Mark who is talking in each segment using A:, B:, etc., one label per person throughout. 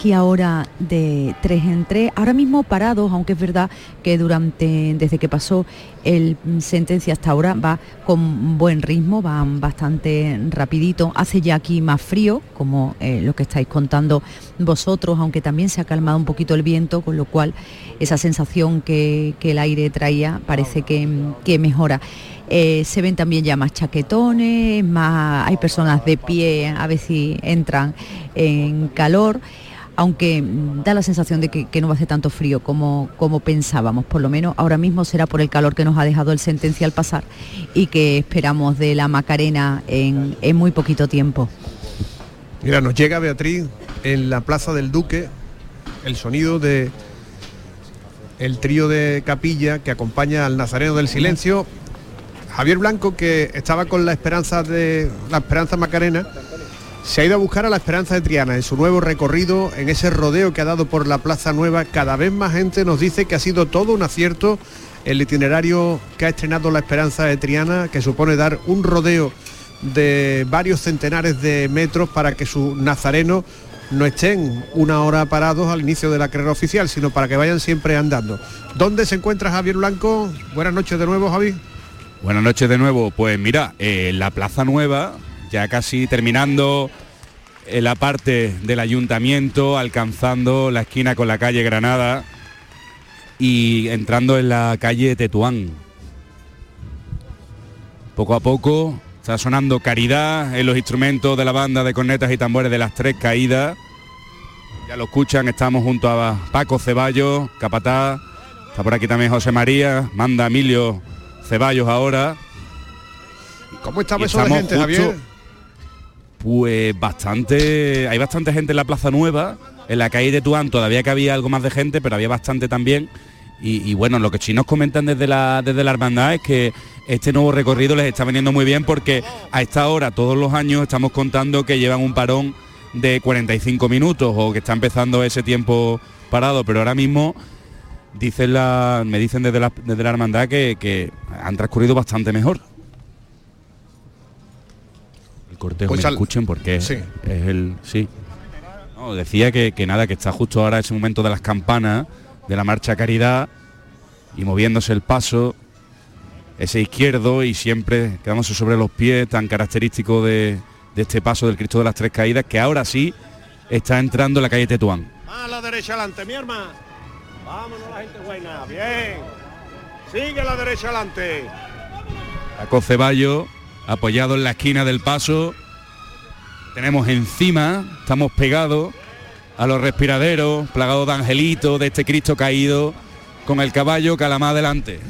A: aquí ahora de tres en tres, ahora mismo parados, aunque es verdad que durante, desde que pasó el sentencia hasta ahora va con buen ritmo, van bastante rapidito, hace ya aquí más frío, como eh, lo que estáis contando vosotros, aunque también se ha calmado un poquito el viento, con lo cual esa sensación que, el aire traía parece que, que mejora. Eh, se ven también ya más chaquetones, más, hay personas de pie, a ver si entran en calor aunque da la sensación de que, no va a hacer tanto frío como, pensábamos, por lo menos ahora mismo será por el calor que nos ha dejado el sentencia al pasar y que esperamos de la Macarena en, en muy poquito tiempo.
B: Mira, nos llega Beatriz en la Plaza del Duque el sonido de el trío de capilla que acompaña al Nazareno del Silencio Javier Blanco, que estaba con la esperanza de la esperanza Macarena, se ha ido a buscar a la esperanza de Triana en su nuevo recorrido, en ese rodeo que ha dado por la Plaza Nueva. Cada vez más gente nos dice que ha sido todo un acierto el itinerario que ha estrenado la esperanza de Triana, que supone dar un rodeo de varios centenares de metros para que sus nazarenos no estén una hora parados al inicio de la carrera oficial, sino para que vayan siempre andando. ¿Dónde se encuentra Javier Blanco? Buenas noches de nuevo, Javi.
C: Buenas noches de nuevo. Pues mira, eh, la Plaza Nueva, ya casi terminando la parte del ayuntamiento, alcanzando la esquina con la calle Granada y entrando en la calle Tetuán. Poco a poco está sonando caridad en los instrumentos de la banda de cornetas y tambores de las tres caídas. Ya lo escuchan, estamos junto a Paco Ceballos, Capatá, está por aquí también José María, manda Emilio Ceballos ahora.
B: ¿Cómo está eso de gente, Javier?
C: Pues bastante, hay bastante gente en la Plaza Nueva, en la calle de Tuán todavía que había algo más de gente, pero había bastante también. Y, bueno, lo que sí nos comentan desde la, desde la hermandad es que este nuevo recorrido les está veniendo muy bien porque a esta hora, todos los años, estamos contando que llevan un parón de 45 minutos o que está empezando ese tiempo parado, pero ahora mismo dicen la, me dicen desde la, desde la hermandad que, han transcurrido bastante mejor. Cortejo pues me escuchen porque es el. Sí. decía que, nada, que está justo ahora ese momento de las campanas, de la marcha caridad, y moviéndose el paso, ese izquierdo y siempre quedándose sobre los pies, tan característico de, de este paso del Cristo de las Tres Caídas, que ahora sí está entrando en la calle Tetuán.
B: A la derecha adelante, mi hermano. Vámonos la gente buena, bien. Sigue a la derecha adelante.
C: Paco Ceballo, apoyado en la esquina del paso. Tenemos encima, estamos pegados a los respiraderos, plagados de angelitos, de este Cristo caído, con el caballo calamá adelante.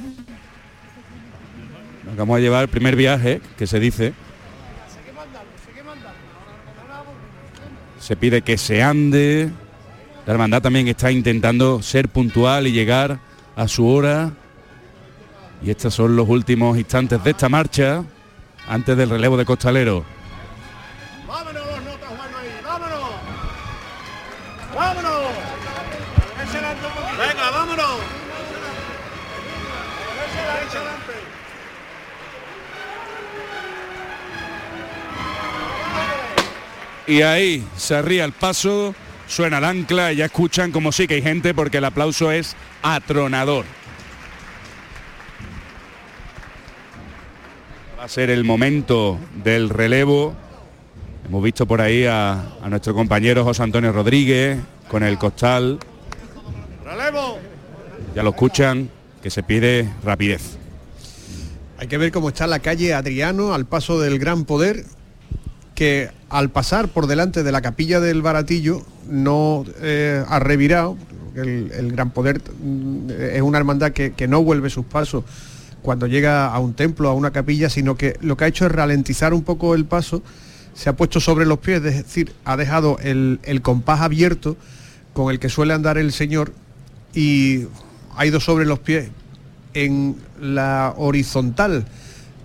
C: Nos vamos a llevar el primer viaje, que se dice. Se pide que se ande, la hermandad también está intentando ser puntual y llegar a su hora. Y estos son los últimos instantes de esta marcha antes del relevo de costalero.
B: ¡Vámonos los notas, Juan, ahí! ¡Vámonos! ¡Vámonos! ¡Venga, vámonos!
C: Y ahí se ría el paso suena el ancla y ya escuchan como sí que hay gente porque el aplauso es atronador. Va a ser el momento del relevo. Hemos visto por ahí a, nuestro compañero José Antonio Rodríguez con el costal.
B: ¡Relevo!
C: Ya lo escuchan, que se pide rapidez.
B: Hay que ver cómo está la calle Adriano al paso del Gran Poder, que al pasar por delante de la capilla del Baratillo no eh, ha revirado. El, Gran Poder mm, es una hermandad que, no vuelve sus pasos cuando llega a un templo, a una capilla, sino que lo que ha hecho es ralentizar un poco el paso, se ha puesto sobre los pies, es decir, ha dejado el, el compás abierto con el que suele andar el Señor y ha ido sobre los pies en la horizontal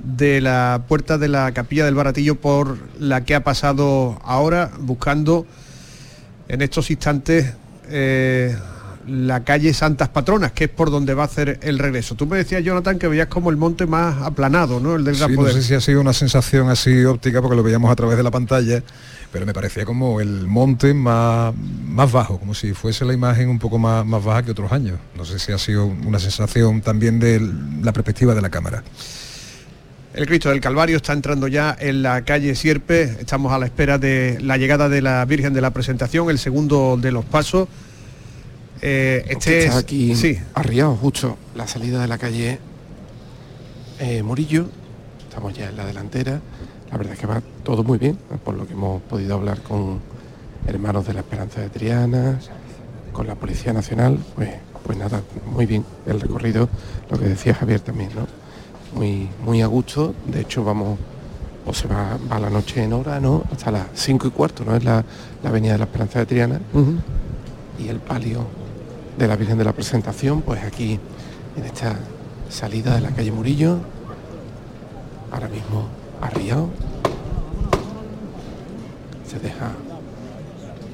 B: de la puerta de la capilla del Baratillo por la que ha pasado ahora buscando en estos instantes eh, la calle Santas Patronas, que es por donde va a hacer el regreso. Tú me decías, Jonathan, que veías como el monte más aplanado, ¿no? El del Gran
D: Sí, no
B: Poder.
D: sé si ha sido una sensación así óptica porque lo veíamos a través de la pantalla, pero me parecía como el monte más, más bajo, como si fuese la imagen un poco más, más baja que otros años. No sé si ha sido una sensación también de la perspectiva de la cámara.
B: El Cristo del Calvario está entrando ya en la calle Sierpe. Estamos a la espera de la llegada de la Virgen de la Presentación, el segundo de los pasos. Eh, este
E: está
B: es
E: aquí
B: sí,
E: arriado justo la salida de la calle eh, Murillo. Estamos ya en la delantera. La verdad es que va todo muy bien, por lo que hemos podido hablar con hermanos de la Esperanza de Triana, con la Policía Nacional. Pues, pues nada, muy bien el recorrido, lo que decía Javier también, ¿no? Muy, muy a gusto. De hecho, vamos, o se va, va la noche en hora, ¿no? Hasta las cinco y cuarto, ¿no? Es la, la avenida de la Esperanza de Triana y el palio de la Virgen de la Presentación, pues aquí en esta salida de la calle Murillo, ahora mismo arriado, se deja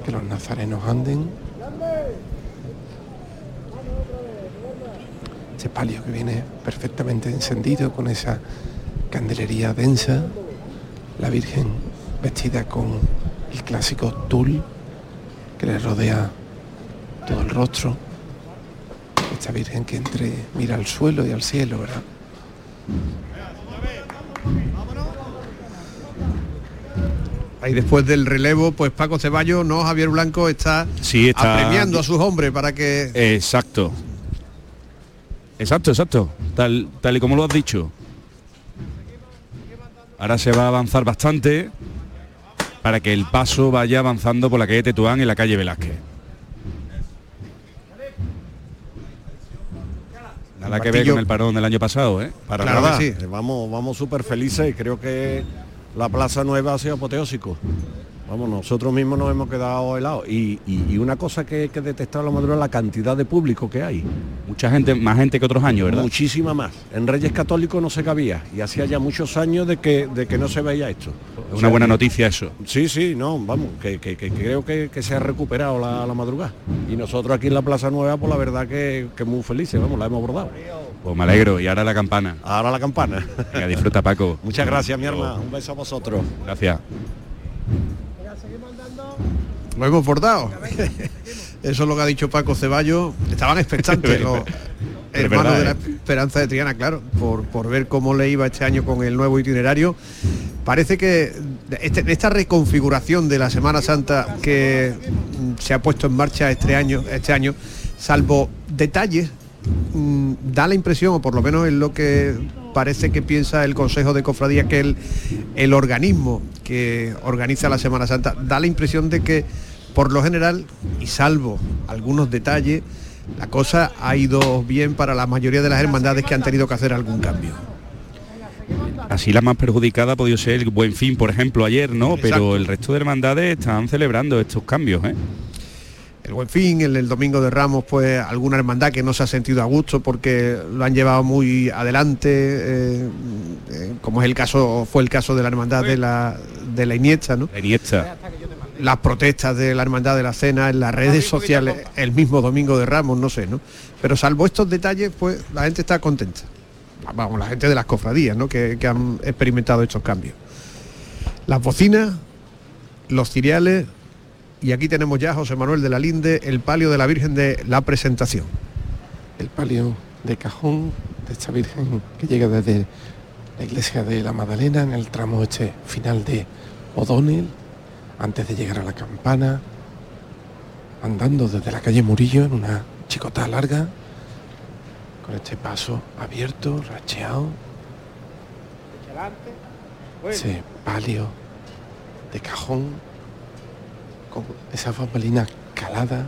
E: que los nazarenos anden. Ese palio que viene perfectamente encendido con esa candelería densa, la Virgen vestida con el clásico tul que le rodea todo el rostro. Virgen que entre mira al suelo y al cielo, ¿verdad?
B: ahí después del relevo, pues Paco Ceballos, no Javier Blanco, está,
C: Sí, está-
B: apremiando a sus hombres para que
C: Exacto. Exacto, exacto. Tal, tal y como lo has dicho. Ahora se va a avanzar bastante para que el paso vaya avanzando por la calle Tetuán y la calle Velázquez. Nada que ver con el parón del año pasado, ¿eh?
F: Para
B: Claro
F: nada,
B: que sí.
F: vamos, vamos súper felices y creo que la Plaza Nueva ha sido apoteósico. Vamos, nosotros mismos nos hemos quedado helados. Y, y- y una cosa que, que he detectado la madrugada, la cantidad de público que hay.
C: Mucha gente, más gente que otros años, ¿verdad?
F: Muchísima más. En Reyes Católicos no se cabía. Y hacía ya muchos años de que, de que no se veía esto.
C: Es una buena noticia eso.
F: Sí, sí, no, vamos, que, que- que creo que, que se ha recuperado la, la madrugada. Y nosotros aquí en la Plaza Nueva, pues la verdad que, que muy felices, vamos, la hemos bordado.
C: Pues me alegro. Y ahora la campana.
F: Ahora la campana.
C: Venga, disfruta Paco.
F: Muchas gracias, mi hermana. Un beso a vosotros.
C: Gracias.
B: Lo hemos bordado. Eso es lo que ha dicho Paco Ceballos. Estaban expectantes los hermanos de la
C: ¿eh?
B: Esperanza de Triana, claro, por, por ver cómo le iba este año con el nuevo itinerario. Parece que este- esta reconfiguración de la Semana Santa que se ha puesto en marcha este año, este año, salvo detalles, mm, da la impresión, o por lo menos es lo que parece que piensa el Consejo de Cofradías, que el, el organismo que organiza la Semana Santa, da la impresión de que por lo general, y salvo algunos detalles, la cosa ha ido bien para la mayoría de las hermandades que han tenido que hacer algún cambio.
C: Así la más perjudicada ha podido ser el Buen Fin, por ejemplo, ayer, ¿no?
B: Exacto.
C: Pero el resto de hermandades están celebrando estos cambios, ¿eh?
B: el Buen Fin, el, el Domingo de Ramos, pues alguna hermandad que no se ha sentido a gusto porque lo han llevado muy adelante, eh, eh, como es el caso, fue el caso de la hermandad de la, de la Iniesta, ¿no?
C: La Iniesta.
B: Las protestas de la hermandad de la cena en las redes sociales, el mismo Domingo de Ramos, no sé, ¿no? Pero salvo estos detalles, pues la gente está contenta. Vamos, la gente de las cofradías, ¿no? Que, que han experimentado estos cambios. Las bocinas, los ciriales, y aquí tenemos ya a José Manuel de la Linde, el palio de la Virgen de la Presentación.
E: el palio de cajón de esta Virgen que llega desde la iglesia de la Magdalena en el tramo este final de O'Donnell, antes de llegar a la campana, andando desde la calle Murillo en una chicota larga, con este paso abierto, racheado, ese palio de cajón, con esa bambalina calada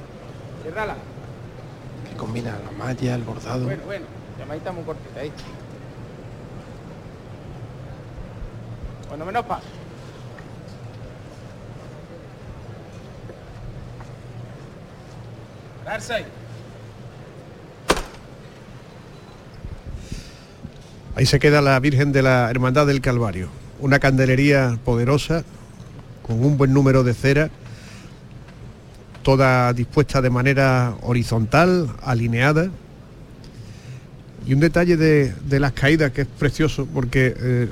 E: que combina la malla, el bordado.
G: Bueno, bueno, llamadita muy cortita ahí. Cuando menos pasa. Ahí.
B: Se queda la Virgen de la Hermandad del Calvario. Una candelería poderosa, con un buen número de cera, toda dispuesta de manera horizontal, alineada. Y un detalle de, de las caídas que es precioso, porque eh,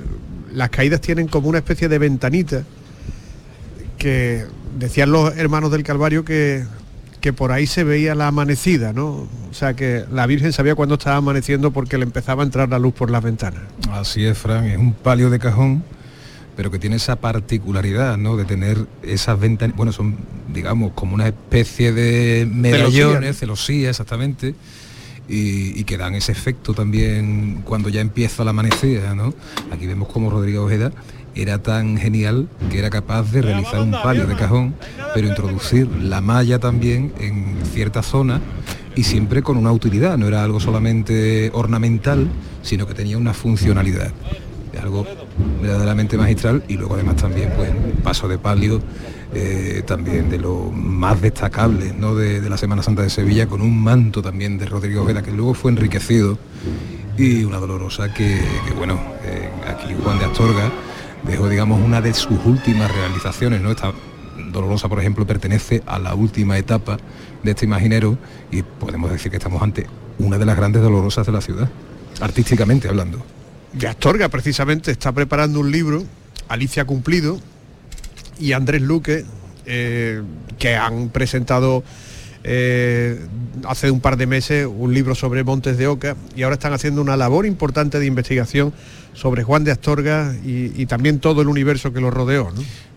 B: las caídas tienen como una especie de ventanita que decían los hermanos del Calvario que, que por ahí se veía la amanecida, ¿no? O sea que la Virgen sabía cuándo estaba amaneciendo porque le empezaba a entrar la luz por las ventanas.
D: Así es, Fran, es un palio de cajón, pero que tiene esa particularidad, ¿no? De tener esas ventanas, bueno, son, digamos, como una especie de medallones, celosía, exactamente, y, y que dan ese efecto también cuando ya empieza la amanecida, ¿no? Aquí vemos como Rodrigo Ojeda era tan genial que era capaz de realizar un palio de cajón, pero introducir la malla también en cierta zona y siempre con una utilidad, no era algo solamente ornamental, sino que tenía una funcionalidad. Algo verdaderamente magistral y luego además también pues paso de palio eh, también de lo más destacable ¿no? de, de la Semana Santa de Sevilla con un manto también de Rodrigo Ojeda que luego fue enriquecido y una dolorosa que, que, bueno, eh, aquí Juan de Astorga dejó, digamos, una de sus últimas realizaciones, ¿no? Esta dolorosa, por ejemplo, pertenece a la última etapa de este imaginero y podemos decir que estamos ante una de las grandes dolorosas de la ciudad, artísticamente hablando.
B: De Astorga, precisamente, está preparando un libro, Alicia Cumplido y Andrés Luque, eh, que han presentado eh, hace un par de meses un libro sobre Montes de Oca y ahora están haciendo una labor importante de investigación sobre Juan de Astorga y, también todo el universo que lo rodeó.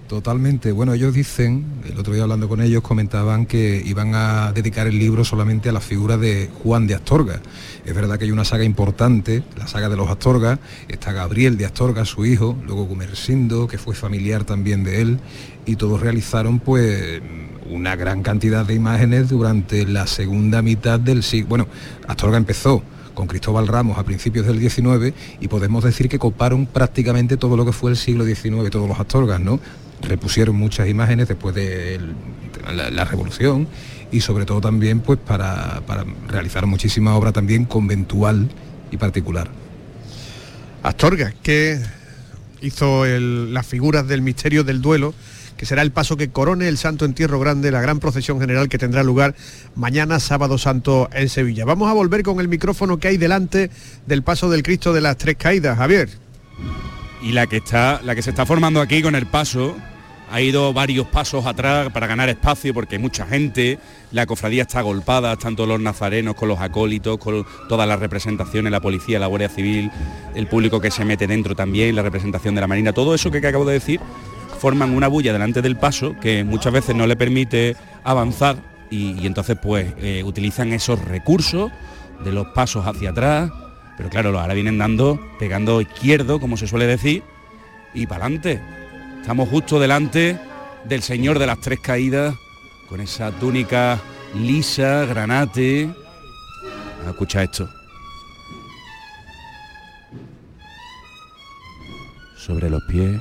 D: Totalmente. Bueno, ellos dicen, el otro día hablando con ellos, comentaban que iban a dedicar el libro solamente a la figura de Juan de Astorga. Es verdad que hay una saga importante, la saga de los Astorga, está Gabriel de Astorga, su hijo, luego Gumersindo, que fue familiar también de él, y todos realizaron pues una gran cantidad de imágenes durante la segunda mitad del siglo. Bueno, Astorga empezó con Cristóbal Ramos a principios del 19 y podemos decir que coparon prácticamente todo lo que fue el siglo XIX, todos los Astorgas, ¿no? repusieron muchas imágenes después de la, revolución y sobre todo también pues para, para realizar muchísima obra también conventual y particular.
B: Astorga, que hizo las figuras del misterio del duelo, que será el paso que corone el Santo Entierro Grande, la gran procesión general que tendrá lugar mañana sábado santo en Sevilla. Vamos a volver con el micrófono que hay delante del paso del Cristo de las Tres Caídas. Javier.
C: Y la que está, la que se está formando aquí con el paso, ha ido varios pasos atrás para ganar espacio porque hay mucha gente, la cofradía está agolpada, tanto los nazarenos con los acólitos, con todas las representaciones, la policía, la Guardia Civil, el público que se mete dentro también, la representación de la Marina, todo eso que acabo de decir, forman una bulla delante del paso que muchas veces no le permite avanzar y, entonces pues eh, utilizan esos recursos de los pasos hacia atrás, pero claro, ahora vienen dando, pegando izquierdo, como se suele decir, y para adelante. Estamos justo delante del Señor de las Tres Caídas, con esa túnica lisa, granate. Escucha esto. Sobre los pies,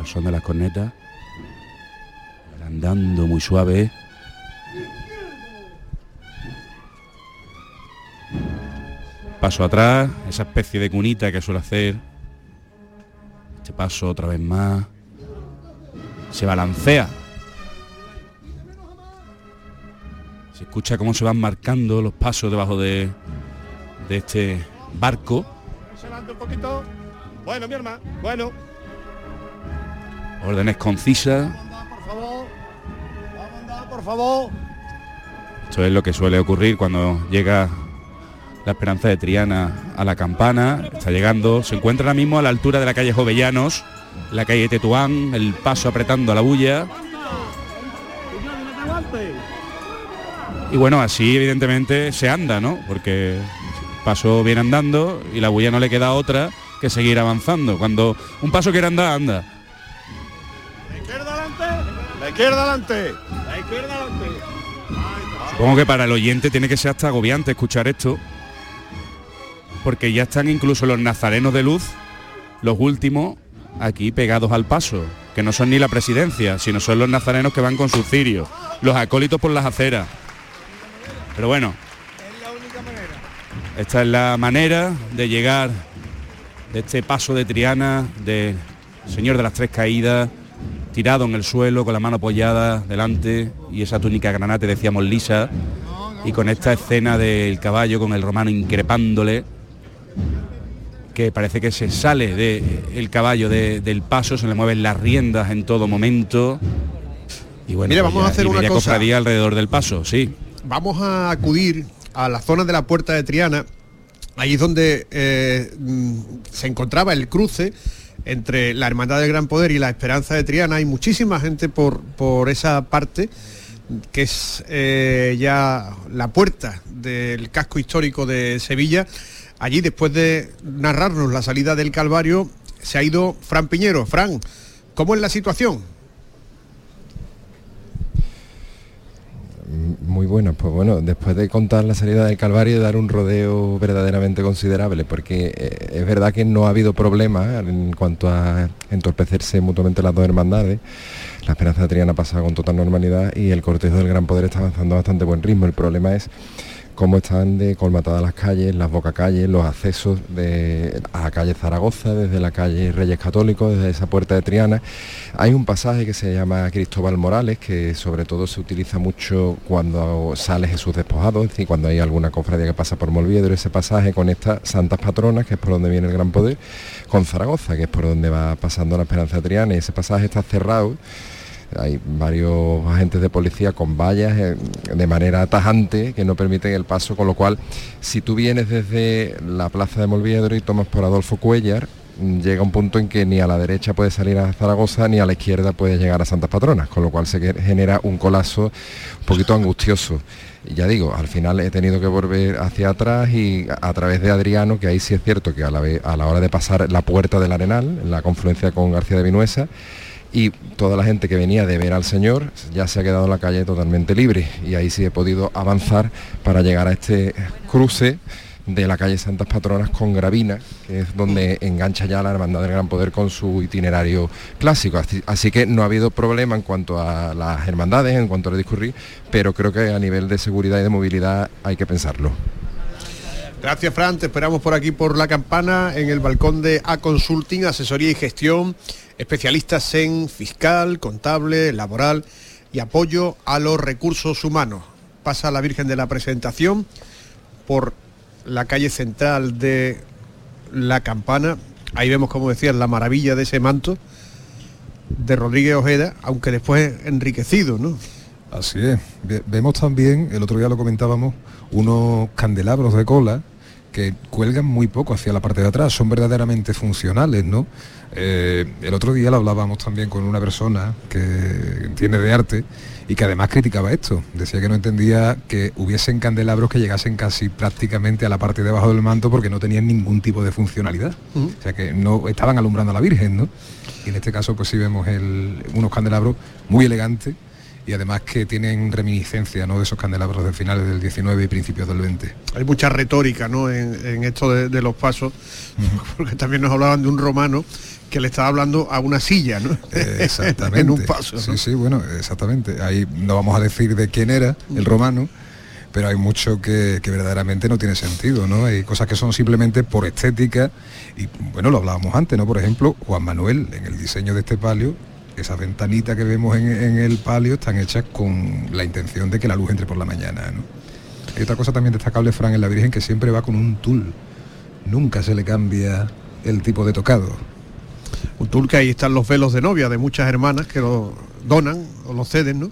C: al son de las cornetas, andando muy suave. Paso atrás, esa especie de cunita que suele hacer. Este paso otra vez más. Se balancea. Se escucha cómo se van marcando los pasos debajo de, de este barco.
F: Bueno, mi hermano. Bueno.
C: Órdenes concisas.
F: Por favor.
C: Esto es lo que suele ocurrir cuando llega la esperanza de Triana a la campana. Está llegando, se encuentra ahora mismo a la altura de la calle Jovellanos, la calle Tetuán, el paso apretando a la bulla. Y bueno, así evidentemente se anda, ¿no? Porque el paso viene andando y la bulla no le queda otra que seguir avanzando. Cuando un paso quiere andar, anda.
F: Izquierda adelante. La izquierda adelante.
C: Supongo que para el oyente tiene que ser hasta agobiante escuchar esto, porque ya están incluso los nazarenos de luz, los últimos, aquí pegados al paso, que no son ni la presidencia, sino son los nazarenos que van con sus cirios, los acólitos por las aceras. Pero bueno, esta es la manera de llegar de este paso de Triana, de Señor de las Tres Caídas, tirado en el suelo, con la mano apoyada delante y esa túnica granate, decíamos, lisa, y con esta escena del caballo, con el romano increpándole, que parece que se sale del caballo del paso, se le mueven las riendas en todo momento. Y bueno,
B: Mira,
C: pues
B: vamos a
C: ya-
B: hacer una cosa.
C: cofradía alrededor del paso, sí.
B: Vamos a acudir a la zona de la Puerta de Triana. Ahí es donde eh, mm, se encontraba el cruce entre la Hermandad del Gran Poder y la Esperanza de Triana. Hay muchísima gente por, por esa parte, que es eh, ya la puerta del casco histórico de Sevilla. Allí, después de narrarnos la salida del Calvario, se ha ido Fran Piñero. Fran, ¿cómo es la situación?
H: Muy bueno, pues bueno, después de contar la salida del Calvario y dar un rodeo verdaderamente considerable, porque eh, es verdad que no ha habido problema en cuanto a entorpecerse mutuamente las dos hermandades. La Esperanza de Triana pasa con total normalidad y el cortejo del Gran Poder está avanzando a bastante buen ritmo. El problema es cómo están de colmatadas las calles, las bocacalles, los accesos de, a calle Zaragoza, desde la calle Reyes Católicos, desde esa puerta de Triana. Hay un pasaje que se llama Cristóbal Morales, que sobre todo se utiliza mucho cuando sale Jesús despojado, es decir, cuando hay alguna cofradía que pasa por Molviedro, ese pasaje conecta Santas Patronas, que es por donde viene el Gran Poder, con Zaragoza, que es por donde va pasando la Esperanza de Triana, y ese pasaje está cerrado hay varios agentes de policía con vallas eh, de manera tajante que no permiten el paso, con lo cual si tú vienes desde la plaza de Molviedro y tomas por Adolfo Cuellar, mm, llega un punto en que ni a la derecha puedes salir a Zaragoza ni a la izquierda puedes llegar a Santas Patronas, con lo cual se genera un colapso un poquito angustioso. Ya digo, al final he tenido que volver hacia atrás y a través de Adriano, que ahí sí es cierto que a la, ve- a la hora de pasar la puerta del Arenal, en la confluencia con García de Vinuesa, y toda la gente que venía de ver al Señor ya se ha quedado en la calle totalmente libre y ahí sí he podido avanzar para llegar a este cruce de la calle Santas Patronas con Gravina, que es donde engancha ya la Hermandad del Gran Poder con su itinerario clásico. Así, que no ha habido problema en cuanto a las hermandades, en cuanto a discurrir, pero creo que a nivel de seguridad y de movilidad hay que pensarlo.
B: Gracias, Fran. Te esperamos por aquí por la campana en el balcón de A Consulting, asesoría y gestión, especialistas en fiscal, contable, laboral y apoyo a los recursos humanos. Pasa la Virgen de la Presentación por la calle central de la campana. Ahí vemos, como decías, la maravilla de ese manto de Rodríguez Ojeda, aunque después enriquecido, ¿no?
D: Así es. Ve- Vemos también, el otro día lo comentábamos, unos candelabros de cola que cuelgan muy poco hacia la parte de atrás, son verdaderamente funcionales, ¿no? Eh, el otro día lo hablábamos también con una persona que entiende de arte y que además criticaba esto. Decía que no entendía que hubiesen candelabros que llegasen casi prácticamente a la parte de abajo del manto porque no tenían ningún tipo de funcionalidad. O sea que no estaban alumbrando a la Virgen, ¿no? Y en este caso pues sí vemos el- unos candelabros muy elegantes y además que tienen reminiscencia ¿no? de esos candelabros de finales del 19 y principios del 20.
B: Hay mucha retórica ¿no? en, en esto de, de los pasos, porque también nos hablaban de un romano que le estaba hablando a una silla, ¿no?
D: Eh, Exactamente.
B: en un paso. ¿no?
D: Sí, sí, bueno, exactamente. Ahí no vamos a decir de quién era el romano, pero hay mucho que, que verdaderamente no tiene sentido, ¿no? Hay cosas que son simplemente por estética y bueno, lo hablábamos antes, ¿no? Por ejemplo, Juan Manuel, en el diseño de este palio, esas ventanitas que vemos en, en el palio están hechas con la intención de que la luz entre por la mañana, ¿no? Hay otra cosa también destacable, Fran, en la Virgen, que siempre va con un tul. Nunca se le cambia el tipo de tocado.
B: Un tour que ahí están los velos de novia de muchas hermanas que lo donan o lo ceden, ¿no?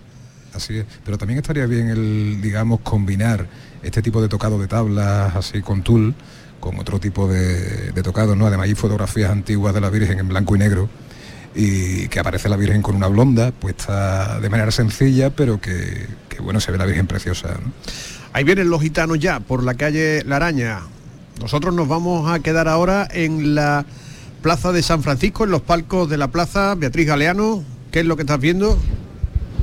D: Así es, pero también estaría bien el, digamos, combinar este tipo de tocado de tablas así con tul con otro tipo de, de tocado, ¿no? Además hay fotografías antiguas de la Virgen en blanco y negro y que aparece la Virgen con una blonda puesta de manera sencilla, pero que, que, bueno, se ve la Virgen preciosa, ¿no?
B: Ahí vienen los gitanos ya por la calle La Araña. Nosotros nos vamos a quedar ahora en la Plaza de San Francisco, en los palcos de la plaza. Beatriz Galeano, ¿qué es lo que estás viendo?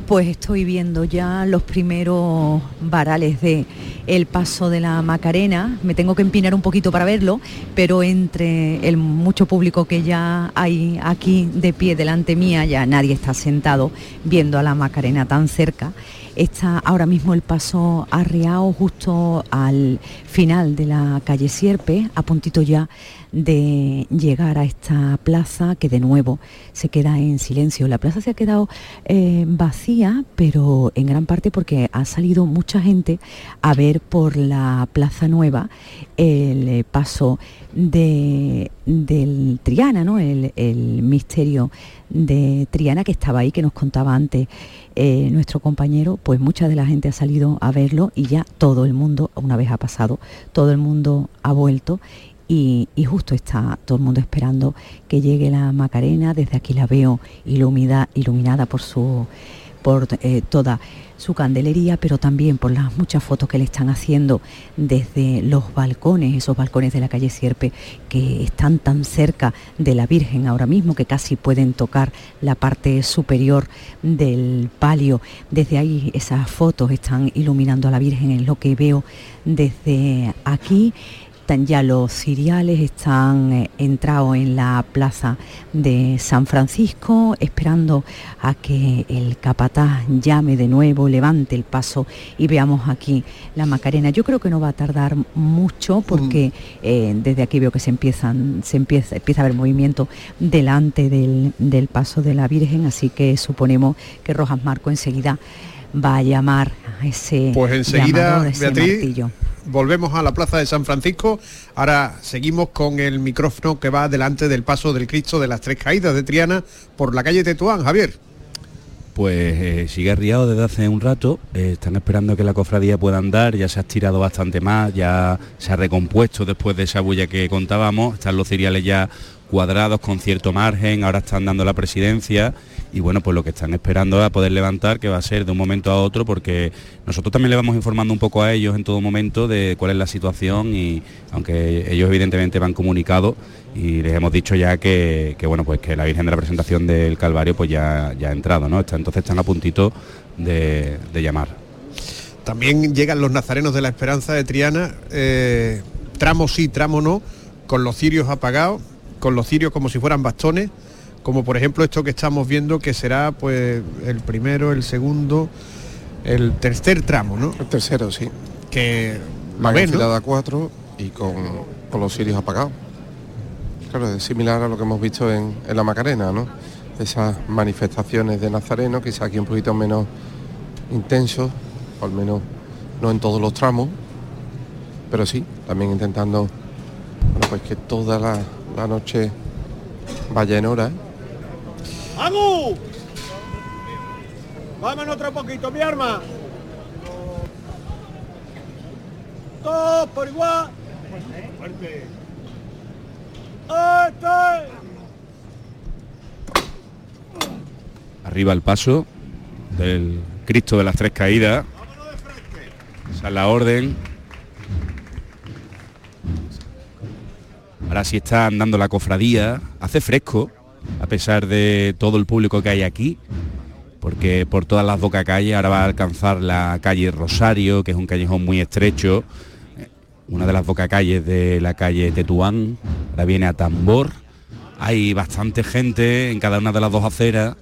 A: Pues estoy viendo ya los primeros varales de el paso de la Macarena. Me tengo que empinar un poquito para verlo, pero entre el mucho público que ya hay aquí de pie delante mía, ya nadie está sentado viendo a la Macarena tan cerca. Está ahora mismo el paso arriado justo al final de la calle Sierpe, a puntito ya de llegar a esta plaza que de nuevo se queda en silencio. La plaza se ha quedado eh, vacía, pero en gran parte porque ha salido mucha gente a ver por la Plaza Nueva el eh, paso de, del Triana, ¿no? el, misterio de Triana que estaba ahí, que nos contaba antes eh, nuestro compañero, pues mucha de la gente ha salido a verlo y ya todo el mundo, una vez ha pasado, todo el mundo ha vuelto y, justo está todo el mundo esperando que llegue la Macarena. Desde aquí la veo ilumida, iluminada por su por eh, toda su candelería, pero también por las muchas fotos que le están haciendo desde los balcones, esos balcones de la calle Sierpe, que están tan cerca de la Virgen ahora mismo, que casi pueden tocar la parte superior del palio. Desde ahí esas fotos están iluminando a la Virgen, en lo que veo desde aquí ya los ciriales, están eh, entrados en la plaza de San Francisco, esperando a que el capataz llame de nuevo, levante el paso y veamos aquí la Macarena. Yo creo que no va a tardar mucho porque mm. eh, desde aquí veo que se empiezan, se empieza, empieza a haber movimiento delante del, del paso de la Virgen, así que suponemos que Rojas Marco enseguida va a llamar a ese
B: pues enseguida Beatriz volvemos a la plaza de San Francisco. Ahora seguimos con el micrófono que va delante del paso del Cristo de las Tres Caídas de Triana por la calle Tetuán Javier.
C: Pues eh, sigue arriado desde hace un rato, eh, están esperando que la cofradía pueda andar, ya se ha estirado bastante más, ya se ha recompuesto después de esa bulla que contábamos, están los cereales ya cuadrados con cierto margen, ahora están dando la presidencia y bueno, pues lo que están esperando es a poder levantar, que va a ser de un momento a otro, porque nosotros también le vamos informando un poco a ellos en todo momento de cuál es la situación y aunque ellos evidentemente van comunicado y les hemos dicho ya que, bueno, pues que la Virgen de la Presentación del Calvario pues ya, ya ha entrado, ¿no? Entonces están a puntito de, llamar.
B: También llegan los nazarenos de la Esperanza de Triana, eh, tramo sí, tramo no, con los cirios apagados, con los cirios como si fueran bastones como por ejemplo esto que estamos viendo que será pues el primero, el segundo, el tercer tramo, ¿no?
E: El tercero, sí.
B: Que
E: va a cuatro y con, los sirios apagados. Claro, es similar a lo que hemos visto en, la Macarena, ¿no? Esas manifestaciones de Nazareno, quizá aquí un poquito menos intensos, al menos no en todos los tramos, pero sí, también intentando pues que toda la, la noche vaya en hora
B: ¡Agu! Vámonos otro poquito, mi arma. Todos por igual. Fuerte.
C: Arriba el paso del Cristo de las Tres Caídas. Esa es la orden. Ahora sí está andando la cofradía. Hace fresco a pesar de todo el público que hay aquí, porque por todas las boca calles ahora va a alcanzar la calle Rosario, que es un callejón muy estrecho, una de las boca calles de la calle Tetuán, ahora viene a Tambor, hay bastante gente en cada una de las dos aceras,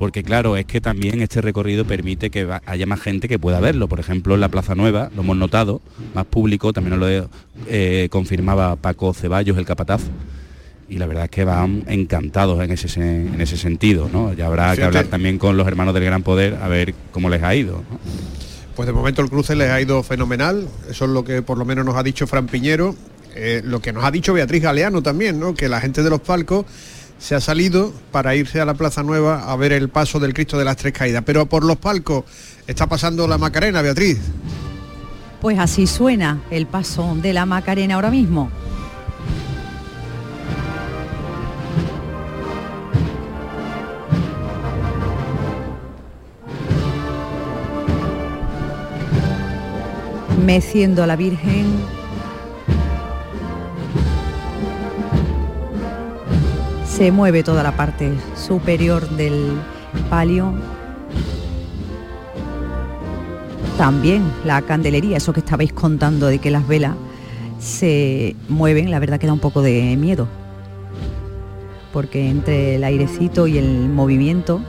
C: porque claro, es que también este recorrido permite que haya más gente que pueda verlo. Por ejemplo, en la Plaza Nueva, lo hemos notado, más público, también nos lo eh, confirmaba Paco Ceballos, el capataz, y la verdad es que van encantados en ese, en ese sentido, ¿no? Ya habrá que hablar también con los hermanos del Gran Poder a ver cómo les ha ido.
B: Pues de momento el cruce les ha ido fenomenal, eso es lo que por lo menos nos ha dicho Fran Piñero, eh, lo que nos ha dicho Beatriz Galeano también, ¿no? Que la gente de los palcos se ha salido para irse a la Plaza Nueva a ver el paso del Cristo de las Tres Caídas. Pero por los palcos está pasando la Macarena, Beatriz.
A: Pues así suena el paso de la Macarena ahora mismo. meciendo a la Virgen. Se mueve toda la parte superior del palio. También la candelería, eso que estabais contando de que las velas se mueven, la verdad que da un poco de miedo. Porque entre el airecito y el movimiento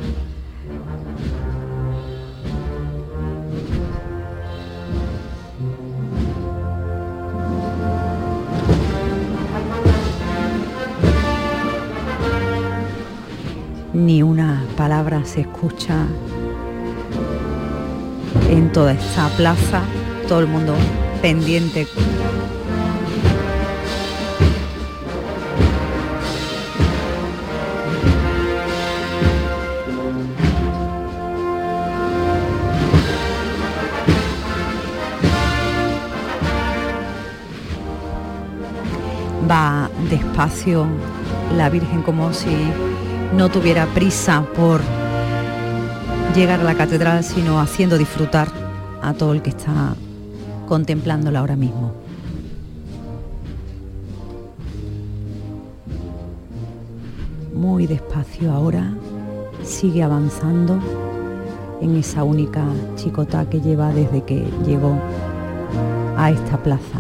A: palabra se escucha en toda esta plaza, todo el mundo pendiente. Va despacio la Virgen como si no tuviera prisa por llegar a la catedral, sino haciendo disfrutar a todo el que está contemplándola ahora mismo. Muy despacio ahora, sigue avanzando en esa única chicota que lleva desde que llegó a esta plaza.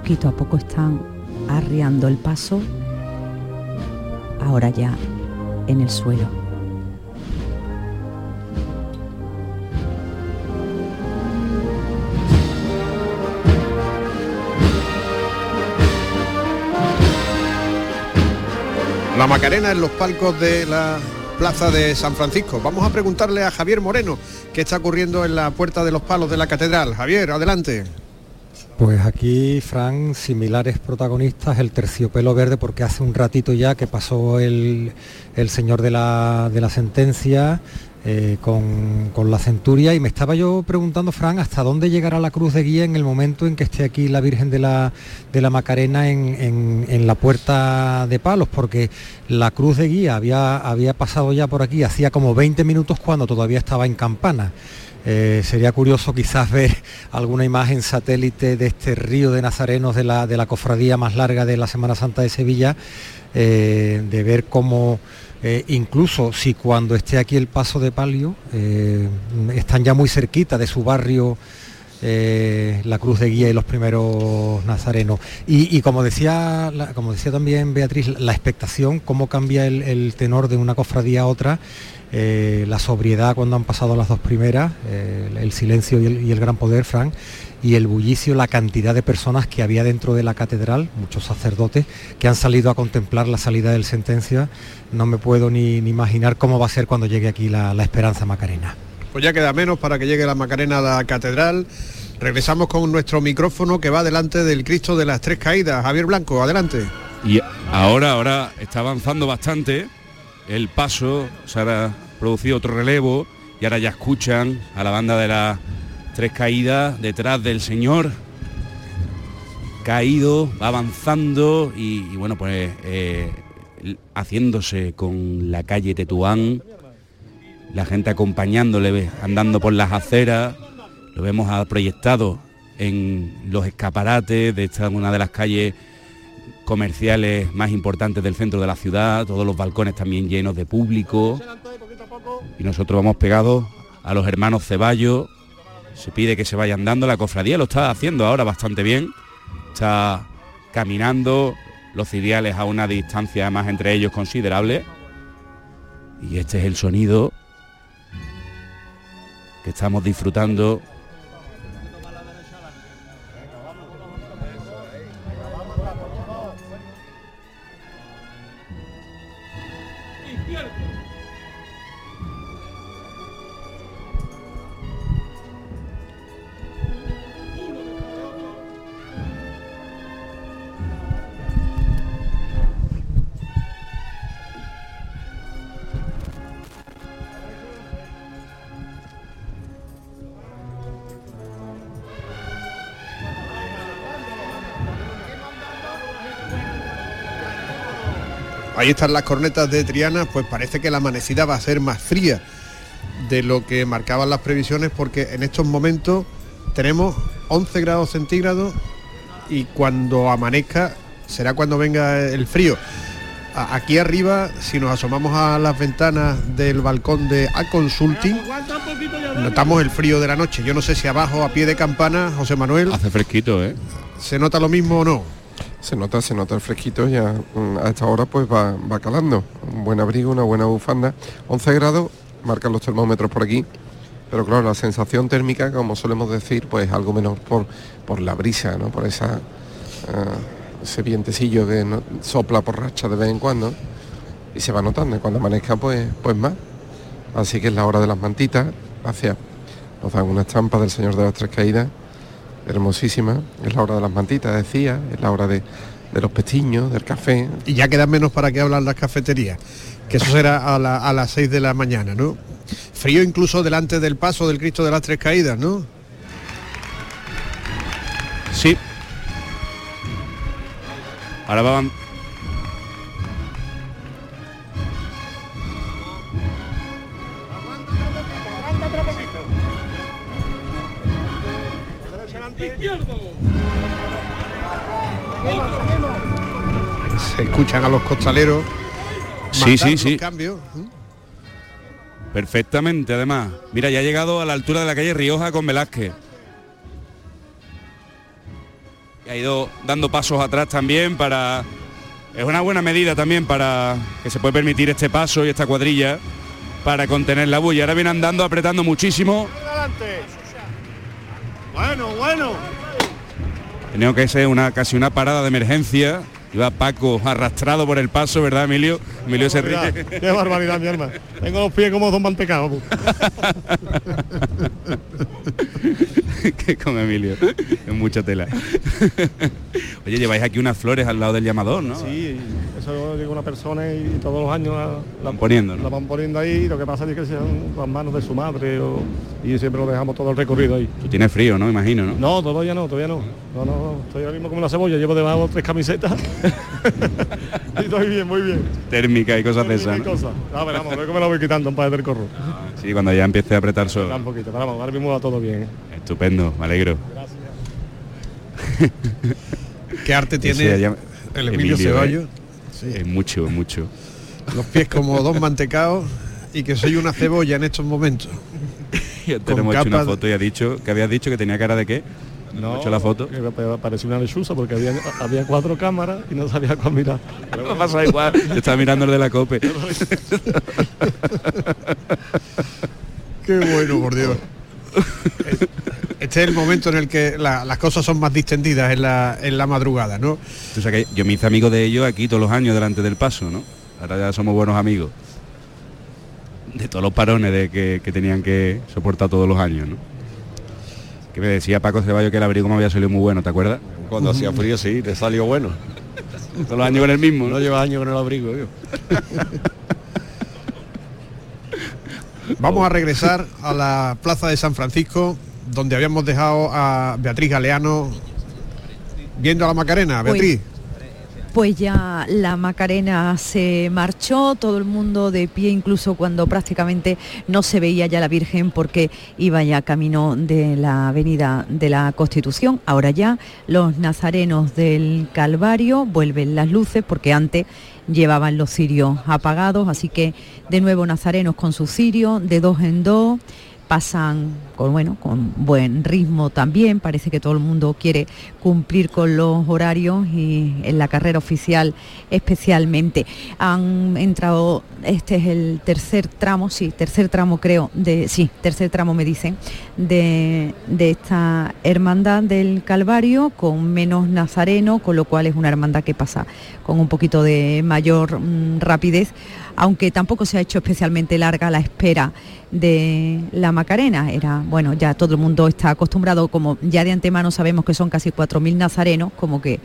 A: Poquito a poco están arriando el paso, ahora ya en el suelo.
B: La Macarena en los palcos de la Plaza de San Francisco. Vamos a preguntarle a Javier Moreno qué está ocurriendo en la Puerta de los Palos de la Catedral. Javier, adelante.
I: Pues aquí, Fran, similares protagonistas, el terciopelo verde, porque hace un ratito ya que pasó el, el señor de la, de la sentencia eh, con, con la centuria y me estaba yo preguntando, Fran, hasta dónde llegará la cruz de guía en el momento en que esté aquí la Virgen de la, de la Macarena en, en- en la puerta de palos, porque la cruz de guía había, había pasado ya por aquí hacía como 20 minutos cuando todavía estaba en campana. Eh, sería curioso quizás ver alguna imagen satélite de este río de nazarenos de la, de la cofradía más larga de la Semana Santa de Sevilla, eh, de ver cómo eh, incluso si cuando esté aquí el paso de palio, están ya muy cerquita de su barrio la cruz de guía y los primeros nazarenos. Y, como, decía, como decía también Beatriz, la expectación, cómo cambia el tenor de una cofradía a otra, eh, la sobriedad cuando han pasado las dos primeras, eh, el, silencio y el, y el gran poder, Frank, y el bullicio, la cantidad de personas que había dentro de la catedral, muchos sacerdotes, que han salido a contemplar la salida del sentencia. No me puedo ni, ni imaginar cómo va a ser cuando llegue aquí la, la Esperanza Macarena.
B: Pues ya queda menos para que llegue la Macarena a la Catedral. Regresamos con nuestro micrófono que va delante del Cristo de las Tres Caídas. Javier Blanco, adelante.
C: Y ahora, ahora está avanzando bastante el paso, se ha producido otro relevo y ahora ya escuchan a la banda de las tres caídas detrás del señor. Caído, va avanzando y, bueno, pues eh, haciéndose con la calle Tetuán, la gente acompañándole, andando por las aceras, lo vemos proyectado en los escaparates de esta una de las calles comerciales más importantes del centro de la ciudad, todos los balcones también llenos de público. Y nosotros vamos pegados a los hermanos Ceballos. Se pide que se vayan dando, la cofradía lo está haciendo ahora bastante bien. Está caminando, los ciriales a una distancia además entre ellos considerable. Y este es el sonido que estamos disfrutando
B: Ahí están las cornetas de Triana, pues parece que la amanecida va a ser más fría de lo que marcaban las previsiones porque en estos momentos tenemos 11 grados centígrados y cuando amanezca será cuando venga el frío. Aquí arriba, si nos asomamos a las ventanas del balcón de A Consulting, notamos el frío de la noche. Yo no sé si abajo, a pie de campana, José Manuel,
C: hace fresquito, ¿eh?
B: ¿se nota lo mismo o no?
E: Se nota, se nota el fresquito, ya mm, a esta hora pues va, va calando. Un buen abrigo, una buena bufanda. 11 grados, marcan los termómetros por aquí. Pero claro, la sensación térmica, como solemos decir, pues algo menos por, por la brisa, ¿no? Por esa, ah, ese vientecillo que no- sopla por racha de vez en cuando. Y se va notando, cuando amanezca pues, pues más. Así que es la hora de las mantitas. Gracias. Nos dan una estampa del Señor de las Tres Caídas hermosísima. Es la hora de las mantitas, decía, es la hora de, de los pestiños, del café.
B: Y ya quedan menos para que hablan las cafeterías, que eso será a, la- a las 6 de la mañana, ¿no? Frío incluso delante del paso del Cristo de las Tres Caídas, ¿no?
C: Sí. Ahora van.
B: Se escuchan a los costaleros.
C: Sí, sí, sí.
B: cambios. ¿eh?
C: Perfectamente, además. Mira, ya ha llegado a la altura de la calle Rioja con Velázquez. Y ha ido dando pasos atrás también para... Es una buena medida también para que se puede permitir este paso y esta cuadrilla para contener la bulla. Ahora viene andando, apretando muchísimo.
G: Adelante. Bueno, bueno.
C: Tenía que ser una casi una parada de emergencia. Iba Paco arrastrado por el paso, ¿verdad, Emilio? Emilio se ríe.
G: Qué barbaridad, mi hermano. Tengo los pies como dos mantecados.
C: que con Emilio. Es mucha tela. Oye, lleváis aquí unas flores al lado del llamador, ¿no?
G: Sí, eso llega una persona y todos los años la, la-
C: Van poniendo, ¿no?
G: la van poniendo ahí. Lo que pasa es que sean las manos de su madre o- y siempre lo dejamos todo el recorrido ahí.
C: Tú tienes frío, ¿no? Imagino, ¿no?
G: No, todavía no, todavía no. No, no. Estoy ahora mismo como una cebolla, llevo debajo tres camisetas. y estoy bien, muy bien.
C: Térmica y cosas de esas. ¿no?
G: cosa. A ver, vamos, luego me lo voy quitando un par del corro.
C: Sí, cuando ya empiece a apretar
G: Da un poquito, pero vamos, ahora mismo va todo bien. ¿eh?
C: Estupendo, me alegro.
B: ¿Qué arte
C: Sí,
B: tiene
C: allá-
B: el Emilio,
C: Emilio,
B: Ceballos?
C: ¿eh? Es mucho, es mucho.
B: Los pies como dos mantecados y que soy una cebolla en estos momentos.
C: Tenemos hecho una foto y ha dicho que habías dicho que tenía cara de qué. No, hecho la foto.
G: Que me parecía una lechuza porque había, había cuatro cámaras y no sabía cuál mirar.
C: No pasa igual. Yo estaba mirando el de la cope.
B: Qué bueno, por Dios. Este es el momento en el que la- las cosas son más distendidas en la, en la madrugada, ¿no?
C: Tú sabes que yo me hice amigo de ellos aquí todos los años delante del paso, ¿no? Ahora ya somos buenos amigos. De todos los parones de que, que tenían que soportar todos los años, ¿no? Que me decía Paco Ceballos que el abrigo me había salido muy bueno, ¿te acuerdas?
F: Cuando hacía frío sí, le salió bueno.
C: Todos los años con el mismo,
F: No
C: ¿no?
F: lleva años con el abrigo, yo.
B: Vamos a regresar a la plaza de San Francisco, donde habíamos dejado a Beatriz Galeano viendo a la Macarena. Beatriz,
A: Pues ya la Macarena se marchó, todo el mundo de pie, incluso cuando prácticamente no se veía ya la Virgen porque iba ya camino de la avenida de la Constitución. Ahora ya los nazarenos del Calvario vuelven las luces porque antes llevaban los cirios apagados, así que de nuevo nazarenos con su cirio, de dos en dos pasan con bueno con buen ritmo también. Parece que todo el mundo quiere cumplir con los horarios y en la carrera oficial especialmente. Han entrado este es el tercer tramo sí tercer tramo creo de sí tercer tramo me dicen de, de esta hermandad del Calvario con menos nazareno con lo cual es una hermandad que pasa con un poquito de mayor mm, rapidez aunque tampoco se ha hecho especialmente larga la espera de la Macarena. Era, bueno, ya todo el mundo está acostumbrado, como ya de antemano sabemos que son casi 4.000 nazarenos, como que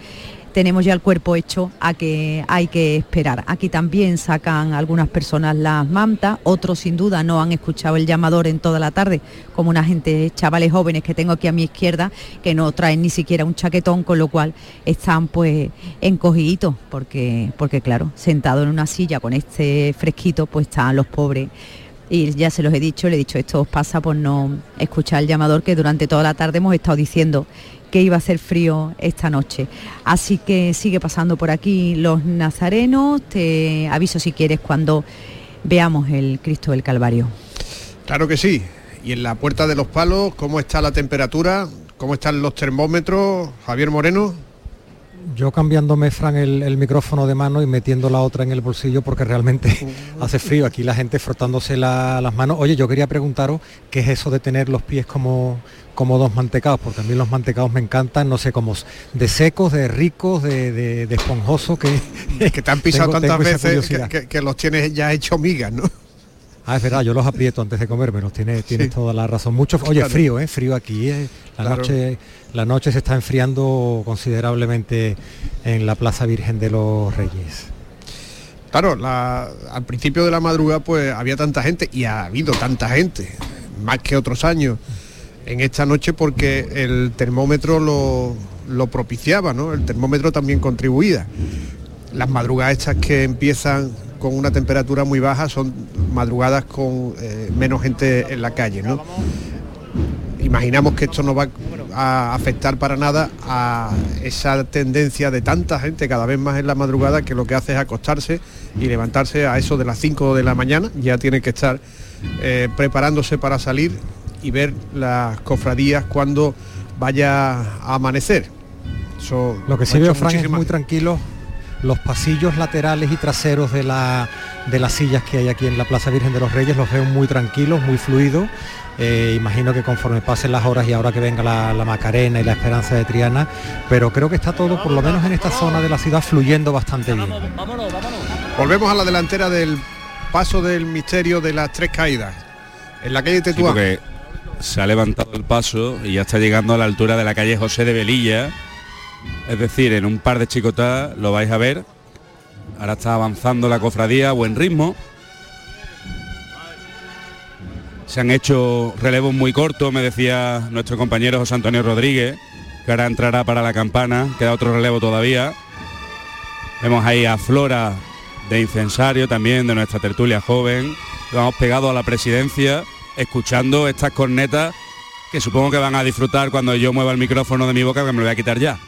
A: tenemos ya el cuerpo hecho a que hay que esperar. Aquí también sacan algunas personas las mantas, otros sin duda no han escuchado el llamador en toda la tarde, como una gente, chavales jóvenes que tengo aquí a mi izquierda, que no traen ni siquiera un chaquetón, con lo cual están pues encogiditos, porque, porque claro, sentados en una silla con este fresquito, pues están los pobres y ya se los he dicho, le he dicho, esto os pasa por no escuchar el llamador que durante toda la tarde hemos estado diciendo que iba a hacer frío esta noche. Así que sigue pasando por aquí los nazarenos, te aviso si quieres cuando veamos el Cristo del Calvario.
B: claro que sí. Y en la puerta de los palos, ¿cómo está la temperatura? ¿Cómo están los termómetros? Javier Moreno.
I: Yo cambiándome, Fran, el, el micrófono de mano y metiendo la otra en el bolsillo porque realmente hace frío. Aquí la gente frotándose la- las manos. Oye, yo quería preguntaros qué es eso de tener los pies como, como dos mantecados, porque a mí los mantecados me encantan, no sé, como s- de secos, de ricos, de, de, de esponjosos, que,
B: Que te han pisado
I: tengo-
B: tantas
I: tengo
B: veces que, que- que los tienes ya hecho migas, ¿no?
I: Ah, es verdad, yo los aprieto antes de comérmelos, tienes, tienes
B: Sí.
I: toda la razón. Mucho, oye,
B: Claro.
I: frío, ¿eh? Frío aquí. eh. La,
B: Claro.
I: noche, la noche se está enfriando considerablemente en la Plaza Virgen de los Reyes.
B: Claro, la- al principio de la madrugada pues había tanta gente y ha habido tanta gente, más que otros años, en esta noche porque el termómetro lo, propiciaba, ¿no? El termómetro también contribuía. Las madrugadas estas que empiezan con una temperatura muy baja son madrugadas con eh, menos gente en la calle, ¿no? Imaginamos que esto no va a afectar para nada a esa tendencia de tanta gente cada vez más en la madrugada que lo que hace es acostarse y levantarse a eso de las 5 de la mañana. Ya tiene que estar eh, preparándose para salir y ver las cofradías cuando vaya a amanecer. Eso
I: Lo que sí veo, Fran, es muy tranquilo los pasillos laterales y traseros de, la, de las sillas que hay aquí en la Plaza Virgen de los Reyes, los veo muy tranquilos, muy fluidos. Eh, imagino que conforme pasen las horas y ahora que venga la, la Macarena y la Esperanza de Triana, pero creo que está todo, por lo menos en esta zona de la ciudad, fluyendo bastante bien.
B: Volvemos a la delantera del paso del misterio de las tres caídas. En la calle
C: Sí,
B: Tetuán.
C: porque se ha levantado el paso y ya está llegando a la altura de la calle José de Velilla. Es decir, en un par de chicotas lo vais a ver. Ahora está avanzando la cofradía a buen ritmo. Se han hecho relevos muy cortos, me decía nuestro compañero José Antonio Rodríguez, que ahora entrará para la campana, queda otro relevo todavía. Vemos ahí a Flora de incensario también, de nuestra tertulia joven. Vamos pegado a la presidencia, escuchando estas cornetas que supongo que van a disfrutar cuando yo mueva el micrófono de mi boca, que me lo voy a quitar ya.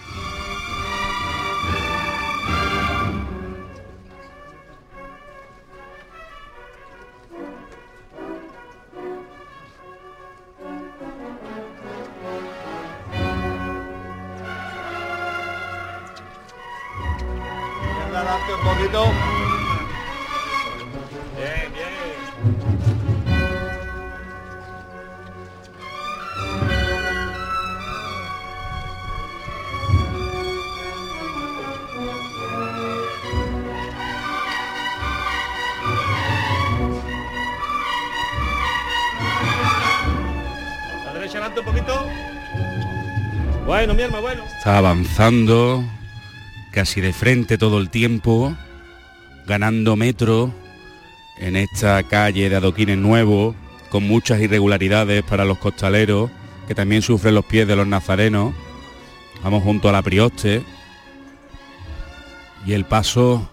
G: Bueno, mi bueno.
C: Está avanzando casi de frente todo el tiempo, ganando metro en esta calle de adoquines nuevos, con muchas irregularidades para los costaleros, que también sufren los pies de los nazarenos. Vamos junto a la Prioste. Y el paso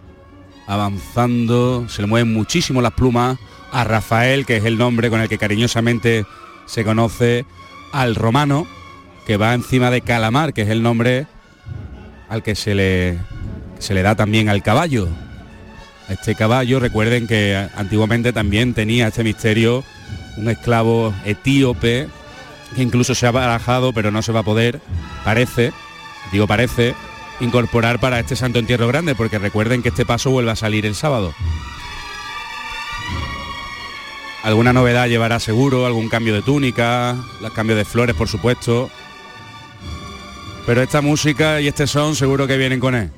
C: avanzando, se le mueven muchísimo las plumas a Rafael, que es el nombre con el que cariñosamente se conoce al romano, que va encima de Calamar, que es el nombre al que se le, se le da también al caballo. Este caballo, recuerden que antiguamente también tenía este misterio un esclavo etíope, que incluso se ha barajado, pero no se va a poder, parece, digo parece, incorporar para este Santo Entierro Grande, porque recuerden que este paso vuelve a salir el sábado. Alguna novedad llevará seguro, algún cambio de túnica, los cambios de flores, por supuesto. Pero esta música y este son seguro que vienen con él.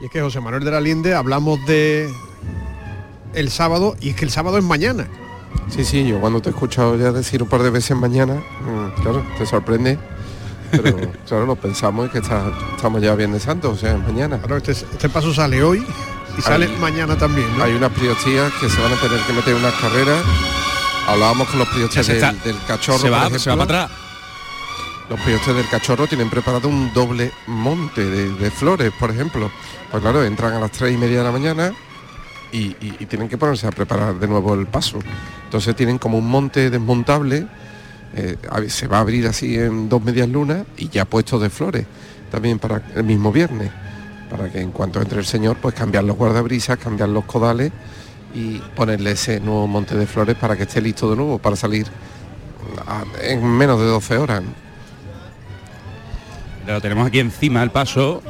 B: Y es que José Manuel de la Linde hablamos de el sábado y es que el sábado es mañana.
E: Sí, sí, yo cuando te he escuchado ya decir un par de veces mañana, mm, claro, te sorprende. Pero claro, lo pensamos y que está- estamos ya Viernes Santo, o sea, es mañana.
B: Claro, este, este paso sale hoy y sale
E: Hay-
B: mañana también. ¿no?
E: Hay unas priostías que se van a tener que meter unas carreras. Hablábamos con los priostes del, cachorro.
C: se va,
E: por
C: se va para atrás.
E: Los priostes del cachorro tienen preparado un doble monte de, de flores, por ejemplo. Pues claro, entran a las tres y media de la mañana y, y- y tienen que ponerse a preparar de nuevo el paso. Entonces tienen como un monte desmontable, eh, se va a abrir así en dos medias lunas y ya puesto de flores, también para el mismo viernes, para que en cuanto entre el señor, pues cambiar los guardabrisas, cambiar los codales y ponerle ese nuevo monte de flores para que esté listo de nuevo, para salir a- en menos de 12 horas.
C: lo tenemos aquí encima el paso.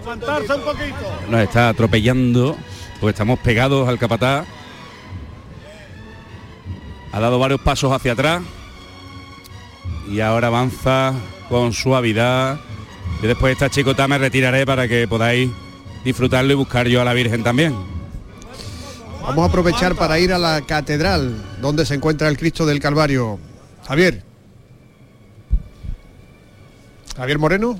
G: Aguantarse un poquito.
C: Nos está atropellando, porque estamos pegados al capataz. Ha dado varios pasos hacia atrás y ahora avanza con suavidad. Y después de esta chicota me retiraré para que podáis disfrutarlo y buscar yo a la Virgen también.
B: Vamos a aprovechar para ir a la catedral, donde se encuentra el Cristo del Calvario. Javier. Javier Moreno.